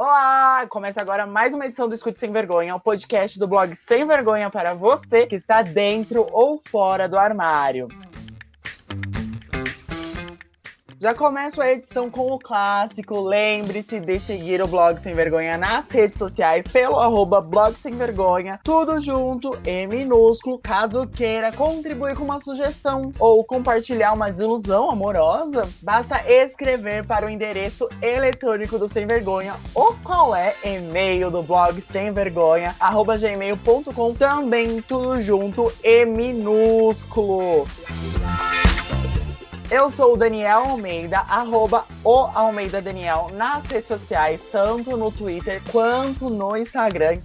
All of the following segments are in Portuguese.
Olá! Começa agora mais uma edição do Escute Sem Vergonha, o podcast do blog Sem Vergonha para você que está dentro ou fora do armário. Já começo a edição com o clássico. Lembre-se de seguir o Blog Sem Vergonha nas redes sociais pelo arroba Blog Sem Vergonha, tudo junto, em minúsculo. Caso queira contribuir com uma sugestão ou compartilhar uma desilusão amorosa, basta escrever para o endereço eletrônico do Sem Vergonha ou qual é e-mail do blog Sem Vergonha, arroba gmail.com, também tudo junto e minúsculo. Eu sou o Daniel Almeida, arroba o Almeida Daniel nas redes sociais, tanto no Twitter quanto no Instagram.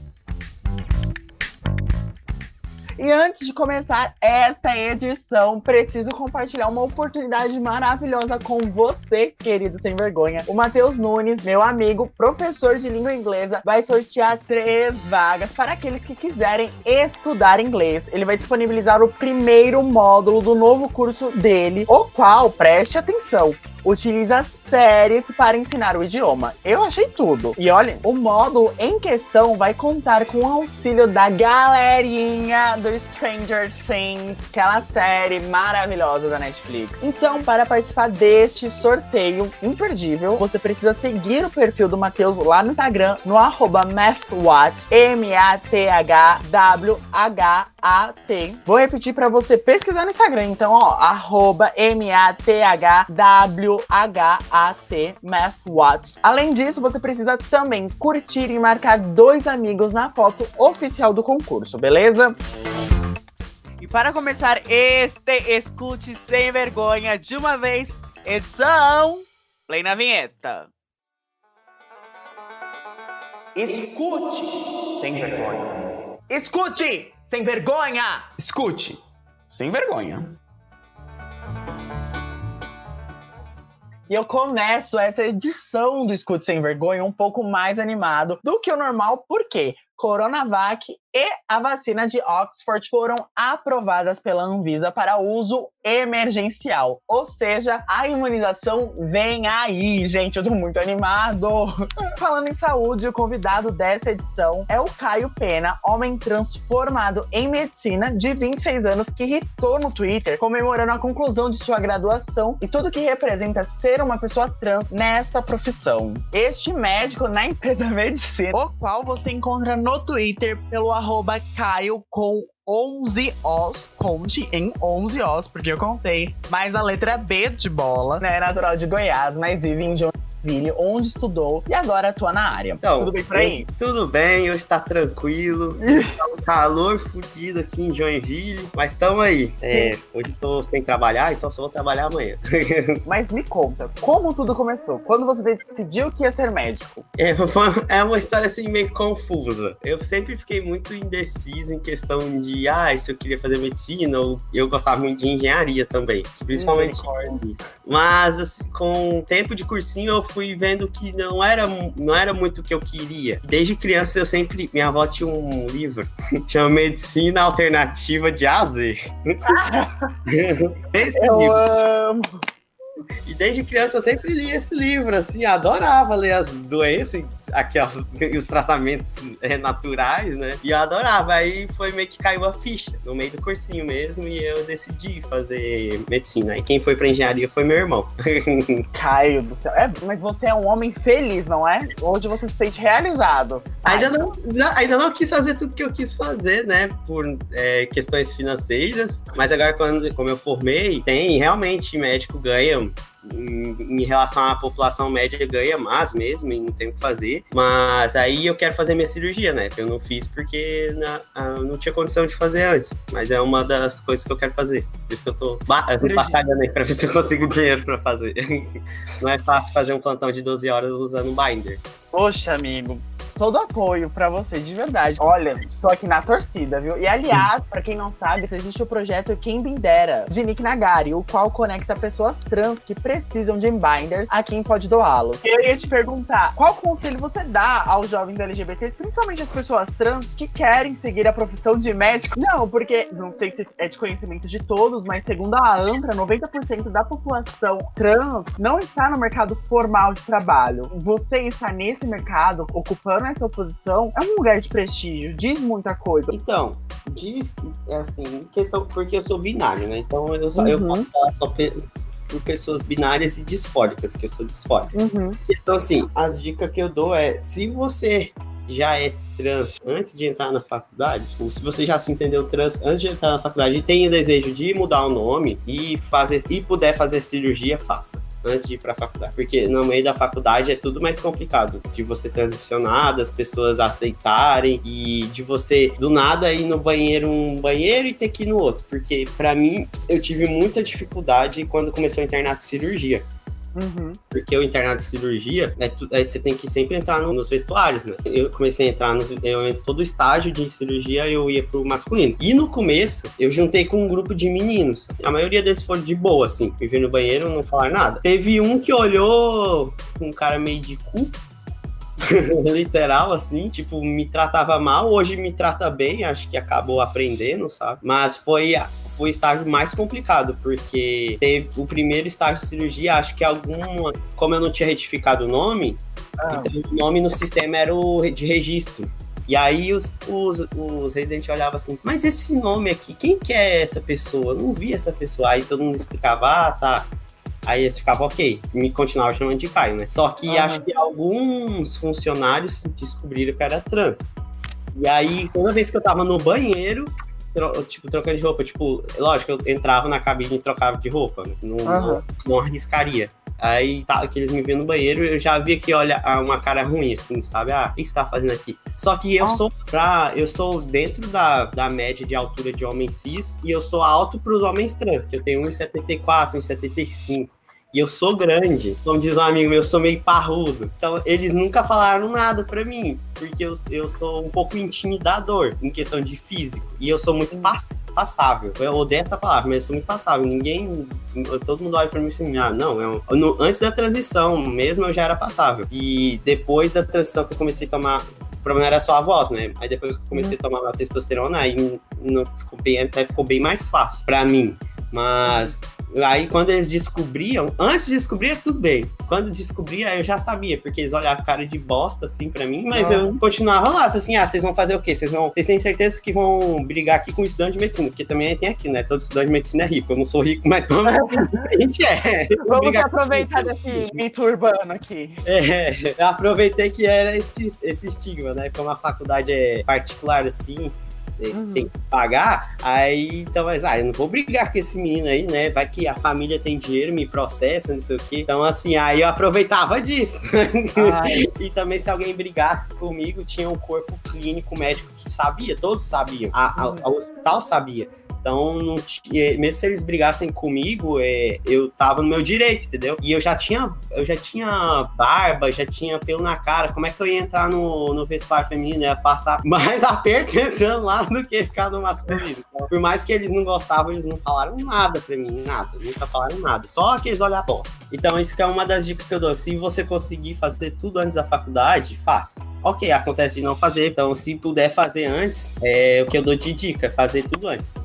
E antes de começar esta edição, preciso compartilhar uma oportunidade maravilhosa com você, querido sem vergonha. O Matheus Nunes, meu amigo, professor de língua inglesa, vai sortear três vagas para aqueles que quiserem estudar inglês. Ele vai disponibilizar o primeiro módulo do novo curso dele, o qual, preste atenção, utiliza séries para ensinar o idioma. Eu achei tudo. E olha, o módulo em questão vai contar com o auxílio da galerinha do Stranger Things, aquela série maravilhosa da Netflix. Então, para participar deste sorteio imperdível, você precisa seguir o perfil do Matheus lá no Instagram, no arroba MathWhat, M-A-T-H-W-H-A-T. Vou repetir para você pesquisar no Instagram. Então, ó, arroba M-A-T-H-W-H-A-T, MathWhat. Além disso, você precisa também curtir e marcar dois amigos na foto oficial do concurso, beleza? E para começar este escute sem vergonha de uma vez, edição, play na vinheta. Escute sem vergonha. Escute sem vergonha. Escute, sem vergonha. E eu começo essa edição do Escute Sem Vergonha um pouco mais animado do que o normal, por quê? Coronavac e a vacina de Oxford foram aprovadas pela Anvisa para uso emergencial. Ou seja, a imunização vem aí, gente. Eu tô muito animado. Falando em saúde, o convidado desta edição é o Caio Pena, homem transformado em medicina de 26 anos que irritou no Twitter, comemorando a conclusão de sua graduação e tudo que representa ser uma pessoa trans nessa profissão. Este médico na empresa medicina, o qual você encontra no Twitter pelo arroba Caio com 11 Os, conte em 11 Os, porque eu contei. Mas a letra B de bola, né? É natural de Goiás, mas vive em Joinville, onde estudou e agora atua na área. Então, Tudo bem por aí? Tudo bem, hoje tá tranquilo. tá um calor fudido aqui em Joinville, mas estamos aí. É, hoje tô sem trabalhar, então só vou trabalhar amanhã. Mas me conta, como tudo começou? Quando você decidiu que ia ser médico? É, foi- é uma história assim meio confusa. Eu sempre fiquei muito indeciso em questão de, ah, se eu queria fazer medicina ou eu gostava muito de engenharia também, principalmente. Mas assim, com o tempo de cursinho eu fui vendo que não era, não era muito o que eu queria. Desde criança eu sempre, minha avó tinha um livro chama Medicina Alternativa de A a Z. Esse Eu livro. amo. E desde criança eu sempre li esse livro, assim, adorava ler as doenças, aquelas, os tratamentos é, naturais, né? E eu adorava. Aí foi meio que caiu a ficha, no meio do cursinho mesmo, e eu decidi fazer medicina. E quem foi pra engenharia foi meu irmão. Caio do céu. É, mas você é um homem feliz, não é? Hoje você se sente realizado. Ainda não, não- ainda não quis fazer tudo que eu quis fazer, né? Por é, questões financeiras. Mas agora, quando, como eu formei, tem realmente médico ganha. Em, em relação à população média, ganha mais mesmo e não tem o que fazer. Mas aí eu quero fazer minha cirurgia, né? Que eu não fiz porque na- não tinha condição de fazer antes. Mas é uma das coisas que eu quero fazer. Por isso que eu tô batalhando aí pra ver se eu consigo dinheiro pra fazer. Não é fácil fazer um plantão de 12 horas usando um binder. Poxa, amigo. Todo apoio para você, de verdade. Olha, estou aqui na torcida, viu? E aliás, para quem não sabe, existe o projeto Quem Bindera, de Nick Nagari, o qual conecta pessoas trans que precisam de binders a quem pode doá-los. Eu ia te perguntar, qual conselho você dá aos jovens LGBTs, principalmente as pessoas trans que querem seguir a profissão de médico? Não, porque não sei se é de conhecimento de todos, mas segundo a ANTRA, 90% da população trans não está no mercado formal de trabalho. Você está nesse mercado, ocupando essa posição, é um lugar de prestígio, diz muita coisa. Então, diz, é assim, questão, porque eu sou binário, né? Então eu, só, uhum. eu posso falar só por pessoas binárias e disfóricas, que eu sou disfórico. Uhum. Questão assim, as dicas que eu dou é, se você já é trans antes de entrar na faculdade, ou se você já se entendeu trans antes de entrar na faculdade e tem o desejo de mudar o nome e fazer e puder fazer cirurgia, faça antes de ir para a faculdade. Porque no meio da faculdade é tudo mais complicado. De você transicionar, das pessoas aceitarem e de você do nada ir no banheiro um banheiro e ter que ir no outro. Porque para mim eu tive muita dificuldade quando começou a internar de cirurgia. Uhum. Porque o internato de cirurgia, é tu, aí você tem que sempre entrar no, nos vestuários, né? Eu comecei a entrar nos. Eu, todo estágio de cirurgia eu ia pro masculino. E no começo, eu juntei com um grupo de meninos. A maioria deles foram de boa, assim. Me no banheiro não falar nada. Teve um que olhou com um cara meio de cu. literal, assim, tipo, me tratava mal, hoje me trata bem, acho que acabou aprendendo, sabe? Mas foi foi o estágio mais complicado, porque teve o primeiro estágio de cirurgia, acho que alguma. Como eu não tinha retificado o nome, ah. então o nome no sistema era o de registro. E aí os, os, os residentes olhavam assim, mas esse nome aqui, quem que é essa pessoa? Eu não vi essa pessoa. Aí todo mundo explicava, ah, tá. Aí eles ficavam ok, me continuava chamando de Caio, né? Só que uhum. acho que alguns funcionários descobriram que era trans. E aí, toda vez que eu tava no banheiro, tro, tipo, trocando de roupa. Tipo, lógico, eu entrava na cabine e trocava de roupa. Né? Não, uhum. não, arriscaria. Aí tá, que eles me viam no banheiro, eu já via que olha uma cara ruim, assim, sabe? Ah, o que você tá fazendo aqui? Só que eu oh. sou pra. Eu sou dentro da, da média de altura de homem cis e eu sou alto pros homens trans. Eu tenho 1,74, 1,75. E eu sou grande. Como diz um amigo meu, eu sou meio parrudo. Então, eles nunca falaram nada para mim, porque eu, eu sou um pouco intimidador em questão de físico. E eu sou muito pass passável. Eu odeio essa palavra, mas eu sou muito passável. Ninguém. Todo mundo olha pra mim assim, ah, não. Eu, no, antes da transição mesmo, eu já era passável. E depois da transição que eu comecei a tomar o problema era só a voz, né? Aí depois que eu comecei a tomar a testosterona, aí não ficou bem, até ficou bem mais fácil para mim. Mas Aí quando eles descobriam, antes de descobrir, tudo bem. Quando descobria, eu já sabia, porque eles olhavam cara de bosta assim para mim, mas ah. eu continuava lá. Falei assim: ah, vocês vão fazer o quê? Vocês vão. Vocês têm certeza que vão brigar aqui com estudante de medicina? Porque também tem aqui, né? Todo estudante de medicina é rico. Eu não sou rico, mas a gente é. Vamos aproveitar desse mito urbano aqui. É, eu aproveitei que era esse, esse estigma, né? Como a faculdade é particular assim, uhum. tem que pagar, aí então, mas, ah, eu não vou brigar com esse menino aí, né? Vai que a família tem dinheiro, me processa, não sei o quê. Então, assim, aí eu aproveitava disso. e também, se alguém brigasse comigo, tinha um corpo clínico médico que sabia, todos sabiam. A, a, a hospital sabia. Então, não tinha, mesmo se eles brigassem comigo, é, eu tava no meu direito, entendeu? E eu já tinha, eu já tinha barba, já tinha pelo na cara. Como é que eu ia entrar no, no vestuário feminino? Ia passar mais aperto entrando lá do que ficar no masculino. Então, por mais que eles não gostavam, eles não falaram nada pra mim, nada. Nunca falaram nada. Só aqueles olhar bosta. Então, isso que é uma das dicas que eu dou. Se você conseguir fazer tudo antes da faculdade, faça. Ok, acontece de não fazer. Então, se puder fazer antes, é o que eu dou de dica, fazer tudo antes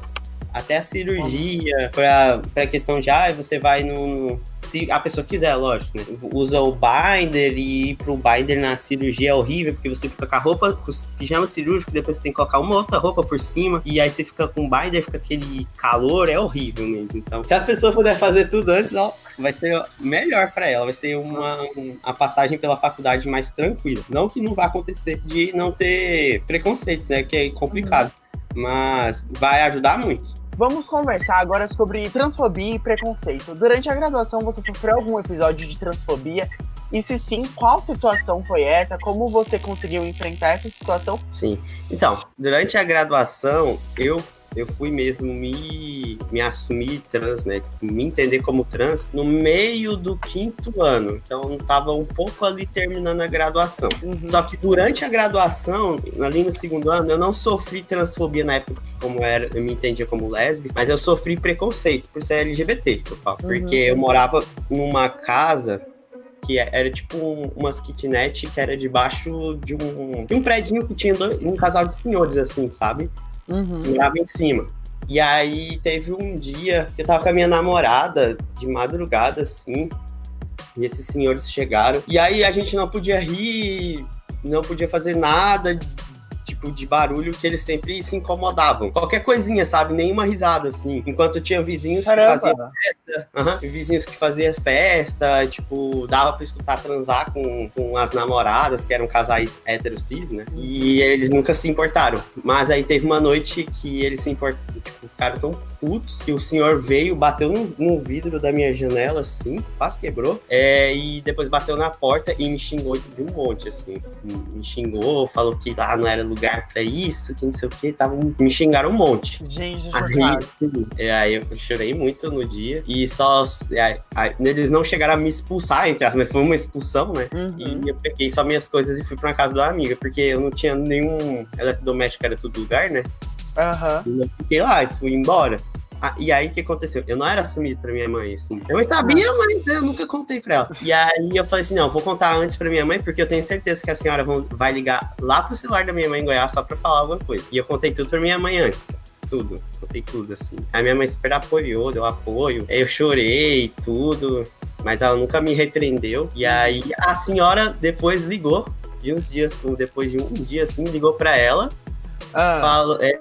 até a cirurgia, para a questão de, ah, você vai no. Se a pessoa quiser, lógico, né? Usa o binder e ir pro binder na cirurgia é horrível, porque você fica com a roupa, com os pijamas cirúrgicos, depois você tem que colocar uma outra roupa por cima, e aí você fica com o binder, fica aquele calor, é horrível mesmo. Então, se a pessoa puder fazer tudo antes, ó, vai ser melhor para ela, vai ser uma, a passagem pela faculdade mais tranquila. Não que não vá acontecer de não ter preconceito, né? Que é complicado. Mas vai ajudar muito. Vamos conversar agora sobre transfobia e preconceito. Durante a graduação, você sofreu algum episódio de transfobia? E se sim, qual situação foi essa? Como você conseguiu enfrentar essa situação? Sim. Então, durante a graduação, eu eu fui mesmo me, me assumir trans, né? Tipo, me entender como trans no meio do quinto ano. Então tava um pouco ali terminando a graduação. Uhum. Só que durante a graduação, ali no segundo ano, eu não sofri transfobia na época, como era, eu me entendia como lésbica, mas eu sofri preconceito por ser LGBT, eu falo. Uhum. Porque eu morava numa casa que era tipo um, umas kitnet que era debaixo de um, de um prédio que tinha dois, um casal de senhores, assim, sabe? Uhum. Morava em cima. E aí teve um dia que eu tava com a minha namorada de madrugada, assim, e esses senhores chegaram. E aí a gente não podia rir, não podia fazer nada tipo de barulho que eles sempre se incomodavam. Qualquer coisinha, sabe? Nenhuma risada, assim. Enquanto tinha vizinhos Caramba. que faziam festa, uhum, vizinhos que faziam festa, tipo, dava pra escutar transar com, com as namoradas, que eram casais héteros cis, né? E eles nunca se importaram. Mas aí teve uma noite que eles se importaram, tipo, ficaram tão putos que o senhor veio, bateu no, vidro da minha janela, assim, quase quebrou, é, e depois bateu na porta e me xingou de um monte, assim. Me xingou, falou que lá não era lugar lugar pra isso, que não sei o que, me xingaram um monte. Gente, aí, sim, é, aí eu chorei muito no dia e só. É, aí, eles não chegaram a me expulsar, entre aspas, foi uma expulsão, né? Uhum. E eu peguei só minhas coisas e fui pra casa da amiga, porque eu não tinha nenhum eletrodoméstico, era tudo lugar, né? Aham. Uhum. Eu fiquei lá e fui embora. Ah, e aí o que aconteceu? Eu não era assumido pra minha mãe, assim. Eu sabia, mas eu nunca contei pra ela. E aí eu falei assim: não, vou contar antes pra minha mãe, porque eu tenho certeza que a senhora vai ligar lá pro celular da minha mãe em Goiás só pra falar alguma coisa. E eu contei tudo pra minha mãe antes tudo. Contei tudo, assim. A minha mãe super apoiou, deu apoio. Aí eu chorei, tudo. Mas ela nunca me repreendeu. E aí a senhora depois ligou, de uns dias, depois de um dia assim, ligou pra ela. Ah. Falou, é,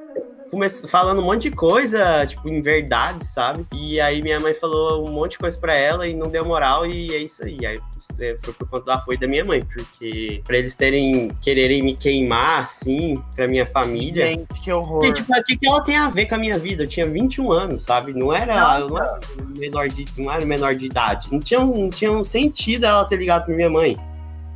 começou falando um monte de coisa, tipo, em verdade, sabe? E aí minha mãe falou um monte de coisa pra ela e não deu moral, e é isso aí. Aí é, foi por conta do apoio da minha mãe, porque pra eles terem, quererem me queimar, assim, pra minha família. Gente, que horror. Tipo, o que, que ela tem a ver com a minha vida? Eu tinha 21 anos, sabe? Não era, eu não era menor de, não era menor de idade. Não tinha, não tinha um sentido ela ter ligado pra minha mãe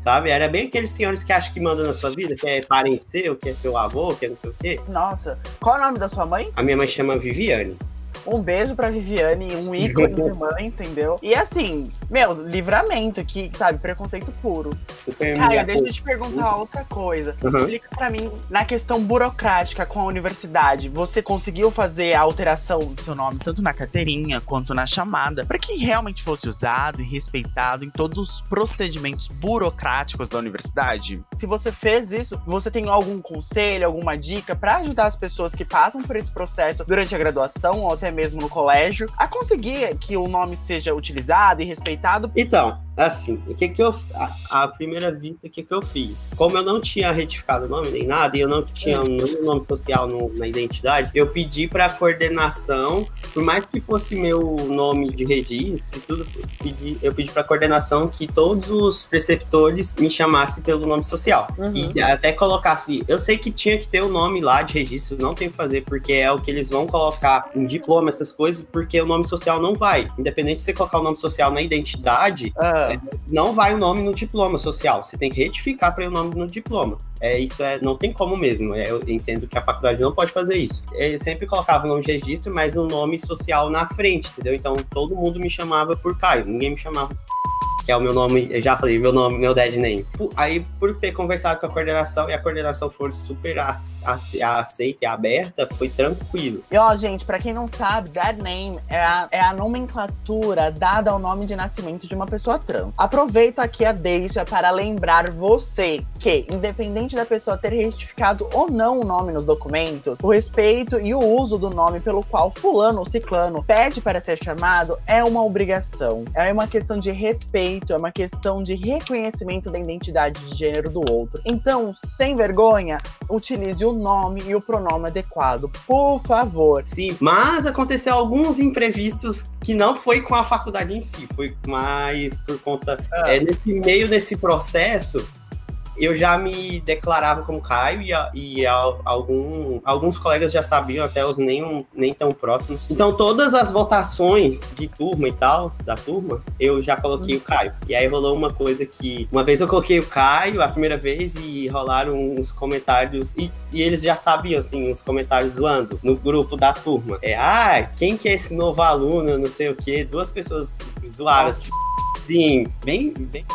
sabe? Era bem aqueles senhores que acham que mandam na sua vida, que é parente seu, que é seu avô, que é não sei o quê. Nossa, qual é o nome da sua mãe? A minha mãe chama Viviane. Um beijo pra Viviane, um ícone de mãe, entendeu? E assim, meu, livramento que, sabe, preconceito puro. Caio, deixa eu te perguntar outra coisa. Uhum. Explica pra mim, na questão burocrática com a universidade, você conseguiu fazer a alteração do seu nome, tanto na carteirinha quanto na chamada, para que realmente fosse usado e respeitado em todos os procedimentos burocráticos da universidade? Se você fez isso, você tem algum conselho, alguma dica para ajudar as pessoas que passam por esse processo durante a graduação ou até mesmo no colégio, a conseguir que o nome seja utilizado e respeitado? Então, assim, o que que eu a, a primeira vista o que que eu fiz? Como eu não tinha retificado o nome nem nada e eu não tinha nenhum nome social no, na identidade, eu pedi para coordenação, por mais que fosse meu nome de registro e tudo, eu pedi, eu pedi para coordenação que todos os preceptores me chamassem pelo nome social uhum. e até colocasse, eu sei que tinha que ter o nome lá de registro, não tem que fazer porque é o que eles vão colocar em diploma essas coisas, porque o nome social não vai. Independente de você colocar o nome social na identidade, uhum. É, não vai o nome no diploma social. Você tem que retificar para o nome no diploma. É, isso é, não tem como mesmo. É, eu entendo que a faculdade não pode fazer isso. Ele sempre colocava o nome de registro, mas o nome social na frente, entendeu? Então todo mundo me chamava por Caio, ninguém me chamava que é o meu nome, eu já falei, meu nome, meu dead name. Aí, por ter conversado com a coordenação e a coordenação for super aceita e aberta, foi tranquilo. E ó, gente, pra quem não sabe, dead name é a, é a nomenclatura dada ao nome de nascimento de uma pessoa trans. Aproveito aqui a deixa para lembrar você que, independente da pessoa ter retificado ou não o nome nos documentos, o respeito e o uso do nome pelo qual fulano ou ciclano pede para ser chamado é uma obrigação. É uma questão de respeito é uma questão de reconhecimento da identidade de gênero do outro. Então, sem vergonha, utilize o nome e o pronome adequado, por favor. Sim, mas aconteceu alguns imprevistos que não foi com a faculdade em si, foi mais por conta. Ah. É, nesse meio desse processo, eu já me declarava como Caio e, e algum, alguns colegas já sabiam, até os nem, nem tão próximos. Então, todas as votações de turma e tal, da turma, eu já coloquei o Caio. E aí rolou uma coisa que. Uma vez eu coloquei o Caio a primeira vez e rolaram uns comentários. E, e eles já sabiam, assim, uns comentários zoando no grupo da turma. É, ah, quem que é esse novo aluno? Não sei o quê. Duas pessoas zoaram. Assim, sim, bem, bem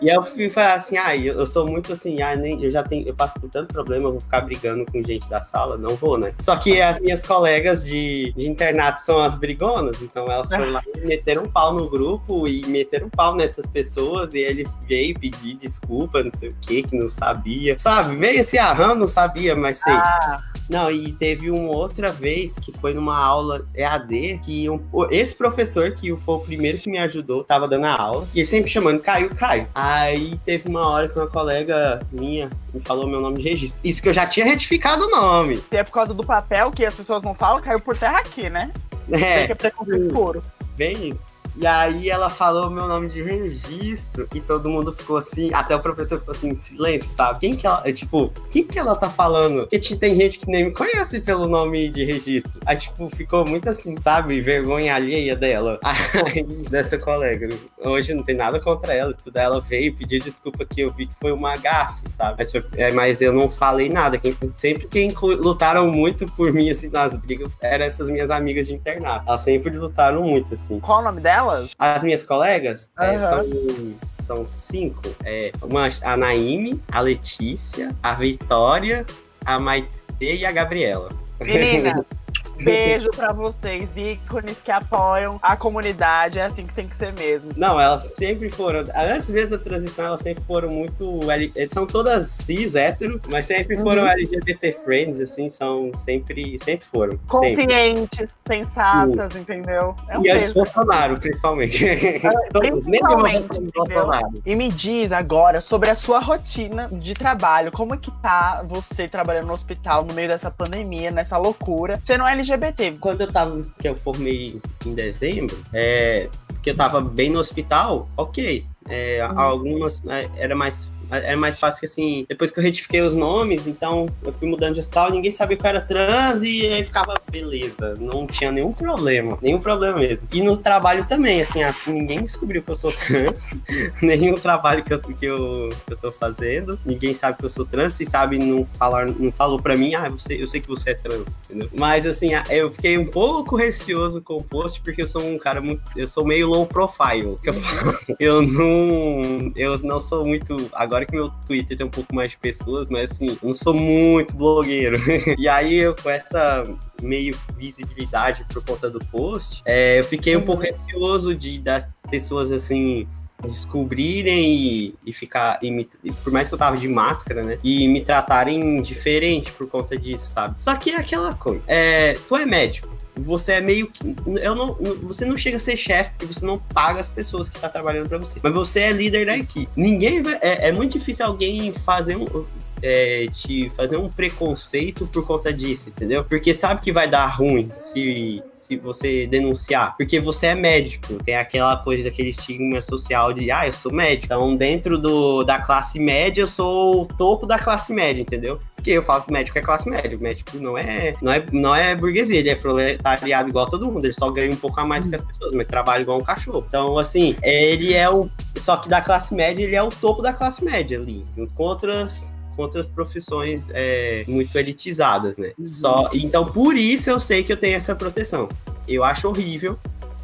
e eu fui falar assim, ah, eu, sou muito assim, ah, nem, eu já tenho, eu passo por tanto problema, eu vou ficar brigando com gente da sala, não vou, né? Só que as minhas colegas de, de internato são as brigonas, então elas foram lá e meteram um pau no grupo e meteram um pau nessas pessoas e eles veio pedir desculpa, não sei o que, que não sabia, sabe? Veio assim, ah, não sabia, mas sei. Ah. Não, e teve uma outra vez que foi numa aula EAD que um, esse professor, que foi o primeiro que me ajudou, tava dando a aula, e ele sempre chamando Caio, Caio. Aí teve uma hora que uma colega minha me falou meu nome de registro. Isso que eu já tinha retificado o nome. E é por causa do papel que as pessoas não falam, caiu por terra aqui, né? É. que é preconceito puro. Bem isso. E aí ela falou meu nome de registro e todo mundo ficou assim, até o professor ficou assim, silêncio, sabe? Quem que ela, é, tipo, quem que ela tá falando? Porque tem gente que nem me conhece pelo nome de registro. Aí, tipo, ficou muito assim, sabe? Vergonha alheia dela. Aí, dessa colega. Hoje não tem nada contra ela, tudo. Ela veio pedir desculpa que eu vi que foi uma gafe, sabe? Mas, foi, é, mas eu não falei nada. Quem, sempre quem lutaram muito por mim, assim, nas brigas, eram essas minhas amigas de internato. Elas sempre lutaram muito, assim. Qual o nome dela? Delas? As minhas colegas uhum. é, são, são cinco. É, uma, a Naime, a Letícia, a Vitória, a Maite e a Gabriela. Menina, Beijo pra vocês, ícones que apoiam a comunidade. É assim que tem que ser mesmo. Não, elas sempre foram. Antes mesmo da transição, elas sempre foram muito. São todas cis, hétero, mas sempre foram uhum. LGBT friends, assim, são sempre, sempre foram. Conscientes, sempre. sensatas, Sim. entendeu? É um e beijo. Bolsonaro, principalmente. É, Todos, principalmente, Bolsonaro. E me diz agora sobre a sua rotina de trabalho. Como é que tá você trabalhando no hospital no meio dessa pandemia, nessa loucura? Você não é LGBT. Quando eu tava, que eu formei em dezembro, é, que eu tava bem no hospital, ok. É, uhum. Algumas é, era mais é mais fácil que assim, depois que eu retifiquei os nomes, então eu fui mudando de hospital, ninguém sabia que eu era trans e aí ficava beleza, não tinha nenhum problema, nenhum problema mesmo. E no trabalho também, assim, assim ninguém descobriu que eu sou trans, nenhum trabalho que eu, que, eu, que eu tô fazendo, ninguém sabe que eu sou trans, se sabe, não, falar, não falou pra mim, ah, você, eu sei que você é trans, entendeu? Mas assim, eu fiquei um pouco receoso com o post, porque eu sou um cara muito, eu sou meio low profile, que eu falo. Eu não, eu não sou muito, agora agora que meu Twitter tem um pouco mais de pessoas, mas assim, eu não sou muito blogueiro. e aí, eu, com essa meio visibilidade por conta do post, é, eu fiquei um pouco receoso de das pessoas assim descobrirem e, e ficar e me, por mais que eu tava de máscara, né, e me tratarem diferente por conta disso, sabe? Só que é aquela coisa. É, tu é médico você é meio que. Eu não, você não chega a ser chefe porque você não paga as pessoas que estão tá trabalhando para você. Mas você é líder da equipe. Ninguém vai. É, é muito difícil alguém fazer um é, te fazer um preconceito por conta disso, entendeu? Porque sabe que vai dar ruim se, se você denunciar. Porque você é médico, tem aquela coisa daquele estigma social de, ah, eu sou médico. Então, dentro do, da classe média, eu sou o topo da classe média, entendeu? Porque eu falo que médico é classe média, o médico não é, não é, não é burguesia, ele é proletariado igual todo mundo, ele só ganha um pouco a mais que as pessoas, mas trabalha igual um cachorro. Então, assim, ele é o. Só que da classe média, ele é o topo da classe média ali, com outras outras profissões é, muito elitizadas, né? Uhum. Só, então, por isso eu sei que eu tenho essa proteção. Eu acho horrível,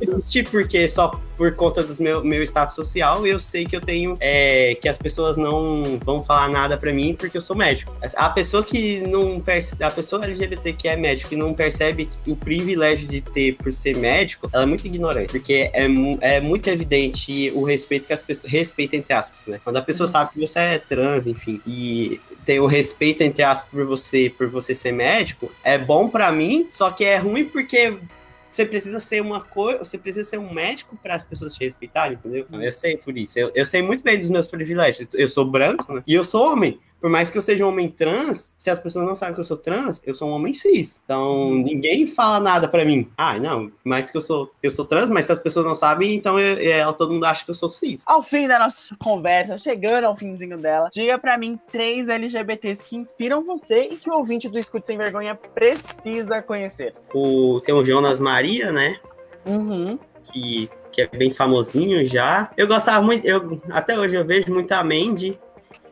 triste porque só por conta do meu, meu status social, eu sei que eu tenho é, que as pessoas não vão falar nada para mim porque eu sou médico. A pessoa que não percebe, a pessoa LGBT que é médico e não percebe o privilégio de ter por ser médico, ela é muito ignorante, porque é, é muito evidente o respeito que as pessoas respeito entre aspas, né? Quando a pessoa uhum. sabe que você é trans, enfim, e tem o respeito entre aspas por você, por você ser médico, é bom para mim, só que é ruim porque você precisa ser uma coisa, você precisa ser um médico para as pessoas te respeitarem, entendeu? Eu sei por isso. Eu, eu sei muito bem dos meus privilégios. Eu sou branco né? e eu sou homem. Por mais que eu seja um homem trans, se as pessoas não sabem que eu sou trans, eu sou um homem cis. Então, ninguém fala nada para mim. Ah, não, mais que eu sou, eu sou trans, mas se as pessoas não sabem, então eu, eu, todo mundo acha que eu sou cis. Ao fim da nossa conversa, chegando ao finzinho dela, diga para mim três LGBTs que inspiram você e que o ouvinte do Escute Sem Vergonha precisa conhecer. O, tem o Jonas Maria, né? Uhum. Que que é bem famosinho já. Eu gostava muito, eu, até hoje eu vejo muito a Mandy.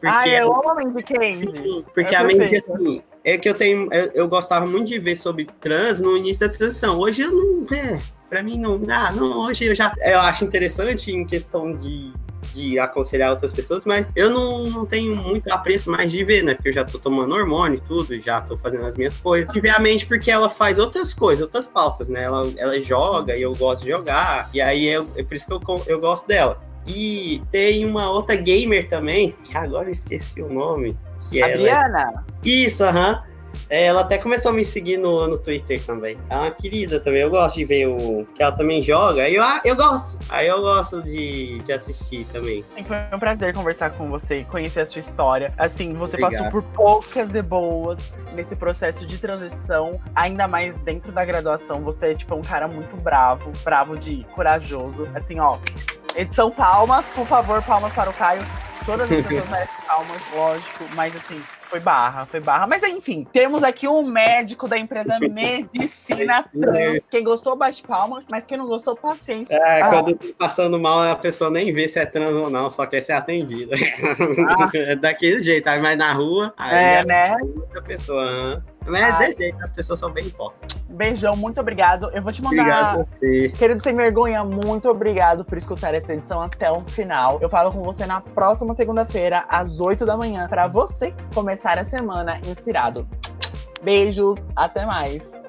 Ah, eu amo a Mandy Candy. Porque é a Mandy, assim, é que eu tenho, eu, eu, gostava muito de ver sobre trans no início da transição. Hoje eu não, é, pra mim não, ah, não, hoje eu já, eu acho interessante em questão de de aconselhar outras pessoas, mas eu não, não tenho muito apreço mais de ver, né? Porque eu já tô tomando hormônio e tudo, já tô fazendo as minhas coisas. Obviamente, porque ela faz outras coisas, outras pautas, né? Ela, ela joga e eu gosto de jogar, e aí é, é por isso que eu, eu gosto dela. E tem uma outra gamer também, que agora eu esqueci o nome. Que é Adriana? É... Isso, aham. É, ela até começou a me seguir no, no Twitter também. É uma querida também. Eu gosto de ver o que ela também joga. Aí eu, ah, eu gosto. Aí eu gosto de, de assistir também. Foi um prazer conversar com você e conhecer a sua história. Assim, você Obrigado. passou por poucas e boas nesse processo de transição, ainda mais dentro da graduação. Você é tipo um cara muito bravo, bravo de corajoso. Assim, ó. Edição palmas, por favor, palmas para o Caio. Todas as pessoas merecem palmas, lógico, mas assim, foi barra, foi barra. Mas enfim, temos aqui um médico da empresa Medicina Trans. Quem gostou, bate palma, mas quem não gostou, paciência. É, ah. quando tá passando mal, a pessoa nem vê se é trans ou não, só quer ser atendida. Ah. É daquele jeito, aí vai na rua, aí é, é né? outra pessoa. Mas é desse jeito, as pessoas são bem hipócritas. Beijão, muito obrigado. Eu vou te mandar. Obrigado você. Querido Sem Vergonha, muito obrigado por escutar essa edição até o final. Eu falo com você na próxima segunda-feira, às 8 da manhã, para você começar a semana inspirado. Beijos, até mais.